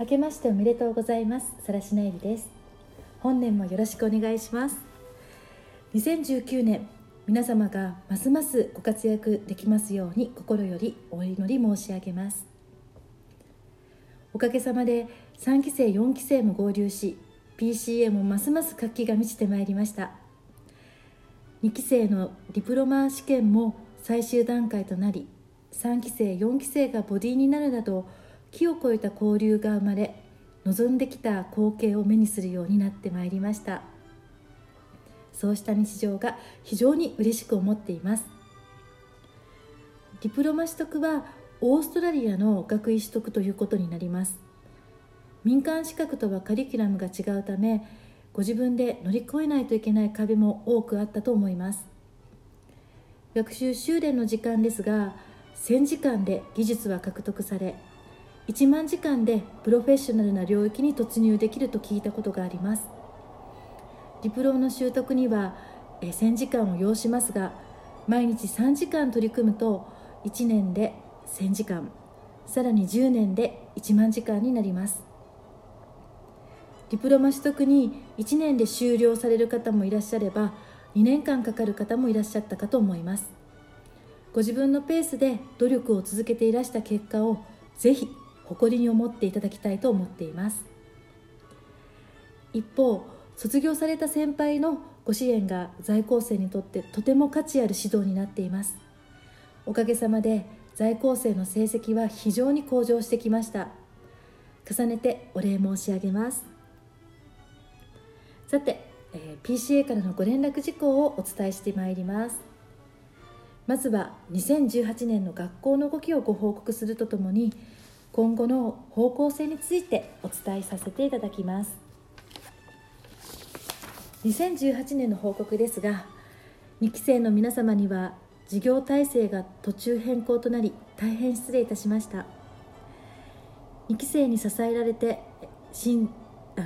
明けましておめでとうございます。さらしなえりです。本年もよろしくお願いします。2019年皆様がますますご活躍できますように心よりお祈り申し上げます。おかげさまで3期生4期生も合流し PCA もますます活気が満ちてまいりました。2期生のディプロマ試験も最終段階となり3期生4期生がボディになるなど木を越えた交流が生まれ望んできた光景を目にするようになってまいりました。そうした日常が非常に嬉しく思っています。ディプロマ取得はオーストラリアの学位取得ということになります。民間資格とはカリキュラムが違うためご自分で乗り越えないといけない壁も多くあったと思います。学習修練の時間ですが1000時間で技術は獲得され1万時間でプロフェッショナルな領域に突入できると聞いたことがあります。ディプロの習得には1000時間を要しますが毎日3時間取り組むと1年で1000時間さらに10年で1万時間になります。ディプロマ取得に1年で終了される方もいらっしゃれば2年間かかる方もいらっしゃったかと思います。ご自分のペースで努力を続けていらした結果をぜひ誇りに思っていただきたいと思っています。一方卒業された先輩のご支援が在校生にとってとても価値ある指導になっています。おかげさまで在校生の成績は非常に向上してきました。重ねてお礼申し上げます。さて、えー、PCA からのご連絡事項をお伝えしてまいります。まずは2018年の学校の動きをご報告するとともに今後の方向性についてお伝えさせていただきます。2018年の報告ですが2期生の皆様には事業体制が途中変更となり大変失礼いたしました。2期生に支えられて新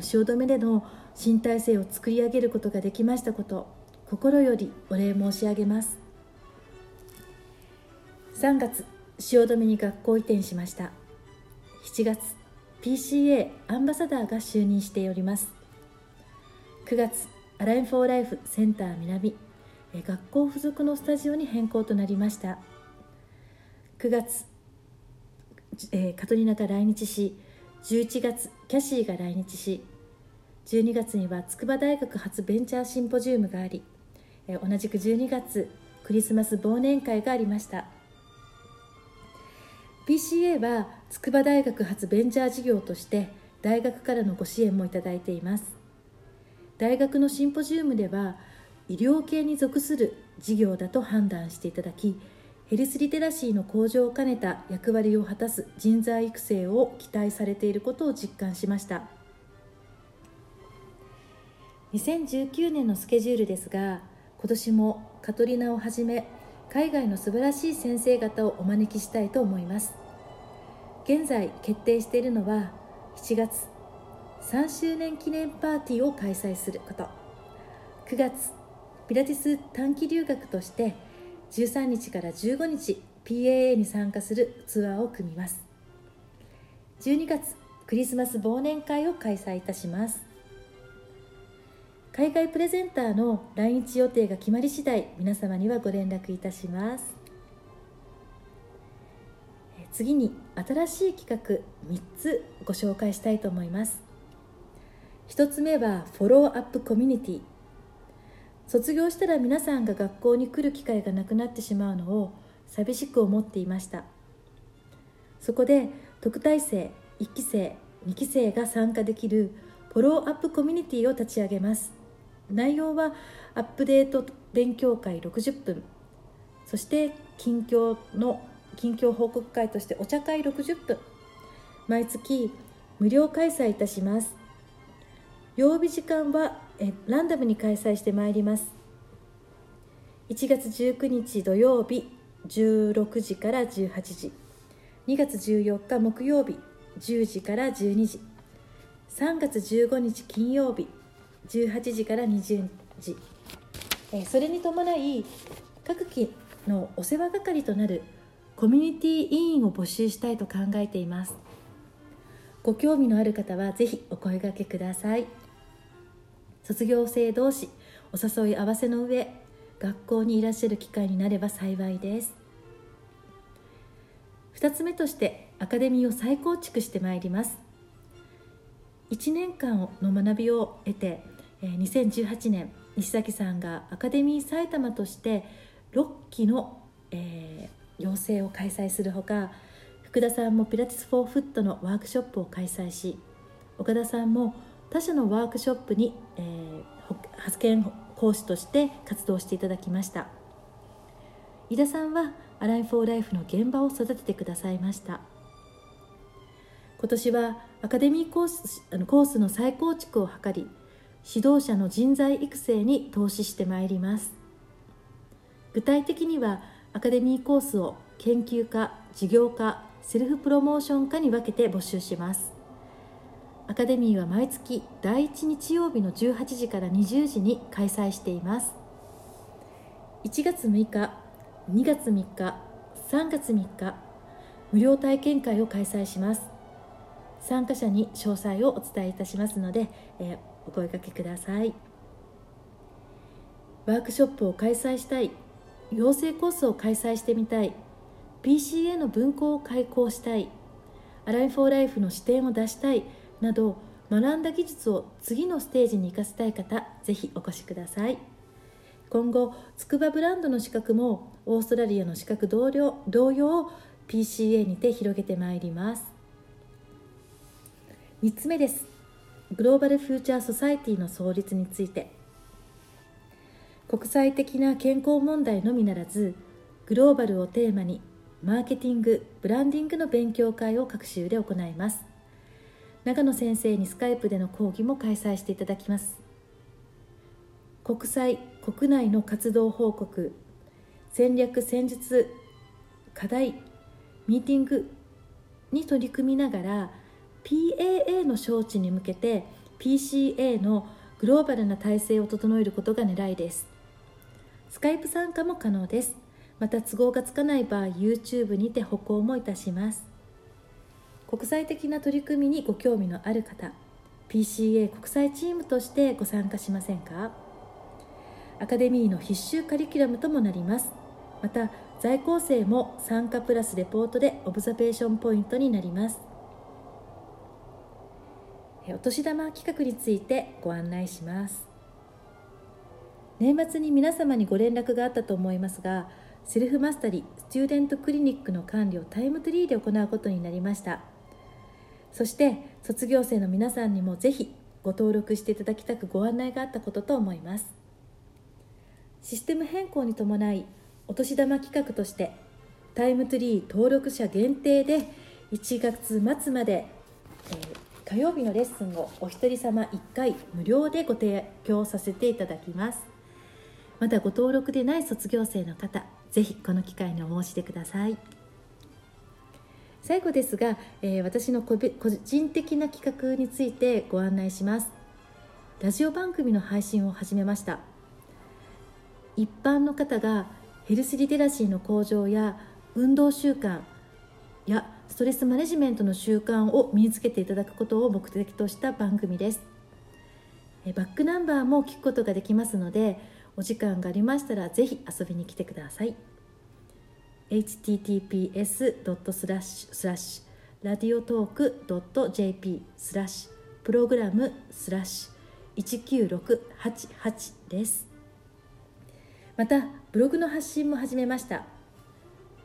汐留での新体制を作り上げることができましたこと心よりお礼申し上げます。3月汐留に学校移転しました。7月 PCA アンバサダーが就任しております。9月アラインフォーライフセンター南学校付属のスタジオに変更となりました。9月、えー、カトリナが来日し11月キャシーが来日し12月には筑波大学初ベンチャーシンポジウムがあり、え、同じく12月クリスマス忘年会がありました。PCA は筑波大学発ベンチャー事業として大学からのご支援もいただいています。大学のシンポジウムでは医療系に属する事業だと判断していただきヘルスリテラシーの向上を兼ねた役割を果たす人材育成を期待されていることを実感しました。2019年のスケジュールですが今年もカトリナをはじめ海外の素晴らしい先生方をお招きしたいと思います。現在決定しているのは7月3周年記念パーティーを開催すること。9月ピラティス短期留学として13日から15日 PAA に参加するツアーを組みます。12月クリスマス忘年会を開催いたします。海外プレゼンターの来日予定が決まり次第皆様にはご連絡いたします。次に新しい企画3つご紹介したいと思います。1つ目はフォローアップコミュニティ卒業したら皆さんが学校に来る機会がなくなってしまうのを寂しく思っていました。そこで特待生1期生2期生が参加できるフォローアップコミュニティを立ち上げます。内容はアップデート勉強会60分。そして近況の近況報告会としてお茶会60分。毎月無料開催いたします。曜日時間はえランダムに開催してまいります。1月19日土曜日16時から18時。2月14日木曜日10時から12時。3月15日金曜日18時から20時。それに伴い各期のお世話係となるコミュニティ委員を募集したいと考えています。ご興味のある方はぜひお声掛けください。卒業生同士お誘い合わせの上学校にいらっしゃる機会になれば幸いです。2つ目としてアカデミーを再構築してまいります。1年間の学びを得て2018年西崎さんがアカデミー埼玉として6期の、えー、養成を開催するほか福田さんもピラティス・フォー・フットのワークショップを開催し岡田さんも他社のワークショップに、えー、発見講師として活動していただきました。井田さんはアライフォーライフの現場を育ててくださいました。今年はアカデミーコースコースの再構築を図り指導者の人材育成に投資してまいります。具体的にはアカデミーコースを研究科事業科セルフプロモーション科に分けて募集します。アカデミーは毎月第1日曜日の18時から20時に開催しています。1月6日2月3日3月3日無料体験会を開催します。参加者に詳細をお伝えいたしますので、えー、お声かけください。ワークショップを開催したい。養成コースを開催してみたい。PCA の文庫を開講したい。アライフォーライフの視点を出したい。など学んだ技術を次のステージに生かしたい方ぜひお越しください。今後筑波ブランドの資格もオーストラリアの資格同様同様 PCA にて広げてまいります。3つ目です。グローバルフューチャーソサイティの創立について。国際的な健康問題のみならずグローバルをテーマにマーケティングブランディングの勉強会を各州で行います。長野先生にスカイプでの講義も開催していただきます。国際国内の活動報告戦略戦術課題ミーティングに取り組みながら PAA の招致に向けて PCA のグローバルな体制を整えることが狙いです。スカイプ参加も可能です。また都合がつかない場合 YouTube にて歩行もいたします。国際的な取り組みにご興味のある方 PCA 国際チームとしてご参加しませんか？アカデミーの必修カリキュラムともなります。また在校生も参加プラスレポートで observation point になります。お年玉企画についてご案内します。年末に皆様にご連絡があったと思いますが Self Mastery Student Clinic の管理を TimeTree で行うことになりました。そして卒業生の皆さんにもぜひご登録していただきたくご案内があったことと思います。システム変更に伴いお年玉企画としてタイムツリー登録者限定で1月末まで、えー、火曜日のレッスンをお一人様1回無料でご提供させていただきます。まだご登録でない卒業生の方ぜひこの機会にお申し出ください。最後ですが、えー、私の個人的な企画についてご案内します。ラジオ番組の配信を始めました。一般の方がヘルスリテラシーの向上や運動習慣やストレスマネジメントの習慣を身につけていただくことを目的とした番組です。バックナンバーも聞くことができますのでお時間がありましたらぜひ遊びに来てください。https. スラッシュスラッシュ Radiotalk .jp スラッシュ。プログラムスラッシュ。19688です。またブログの発信も始めました。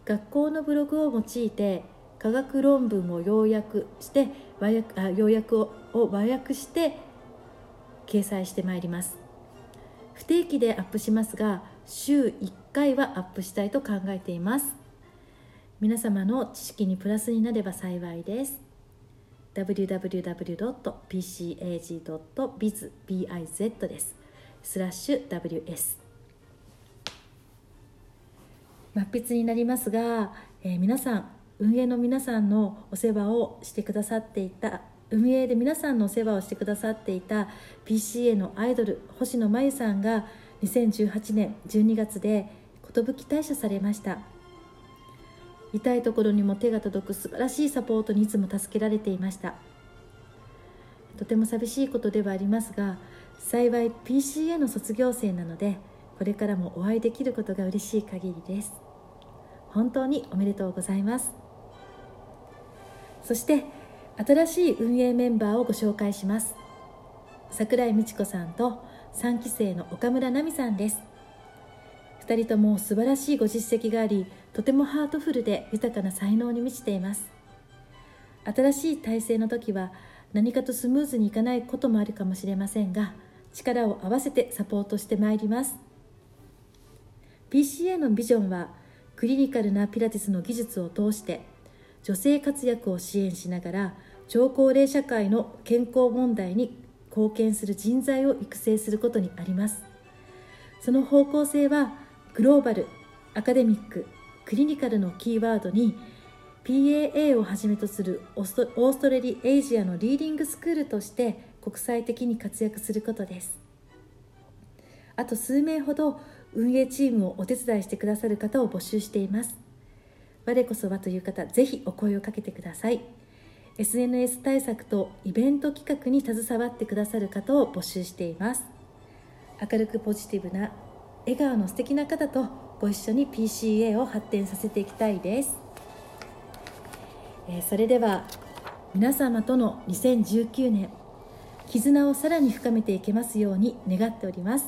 学校のブログを用いて科学論文を要約して和訳あ要約をを和訳して掲載してまいります。不定期でアップしますが週1回はアップしたいと考えています。皆様の知識にプラスになれば幸いです。www.pcag.biz です。スラッシュ ws 末筆になりますが、えー、皆さん運営の皆さんのお世話をしてくださっていた運営で皆さんのお世話をしてくださっていた PCA のアイドル星野真由さんが2018年12月で寿退社されました。痛いところにも手が届く素晴らしいサポートにいつも助けられていました。とても寂しいことではありますが幸い PCA の卒業生なのでこれからもお会いできることが嬉しい限りです。本当におめでとうございます。そして新しい運営メンバーをご紹介します。桜井美智子さんと3期生の岡村奈美さんです。2人とも素晴らしいご実績がありとてもハートフルで豊かな才能に満ちています。新しい体制の時は何かとスムーズにいかないこともあるかもしれませんが力を合わせてサポートしてまいります。PCA のビジョンはクリニカルなピラティスの技術を通して女性活躍を支援しながら超高齢社会の健康問題に貢献する人材を育成することにあります。その方向性はグローバルアカデミッククリニカルのキーワードに PAA をはじめとするオーストラリア・エイジアのリーディングスクールとして国際的に活躍することです。あと数名ほど運営チームをお手伝いしてくださる方を募集しています。我こそはという方ぜひお声をかけてください。SNS 対策とイベント企画に携わってくださる方を募集しています。明るくポジティブな笑顔の素敵な方とご一緒に PCA を発展させていきたいです。えそれでは皆様との2019年絆をさらに深めていけますように願っております。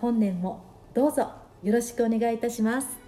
本年もどうぞよろしくお願いいたします。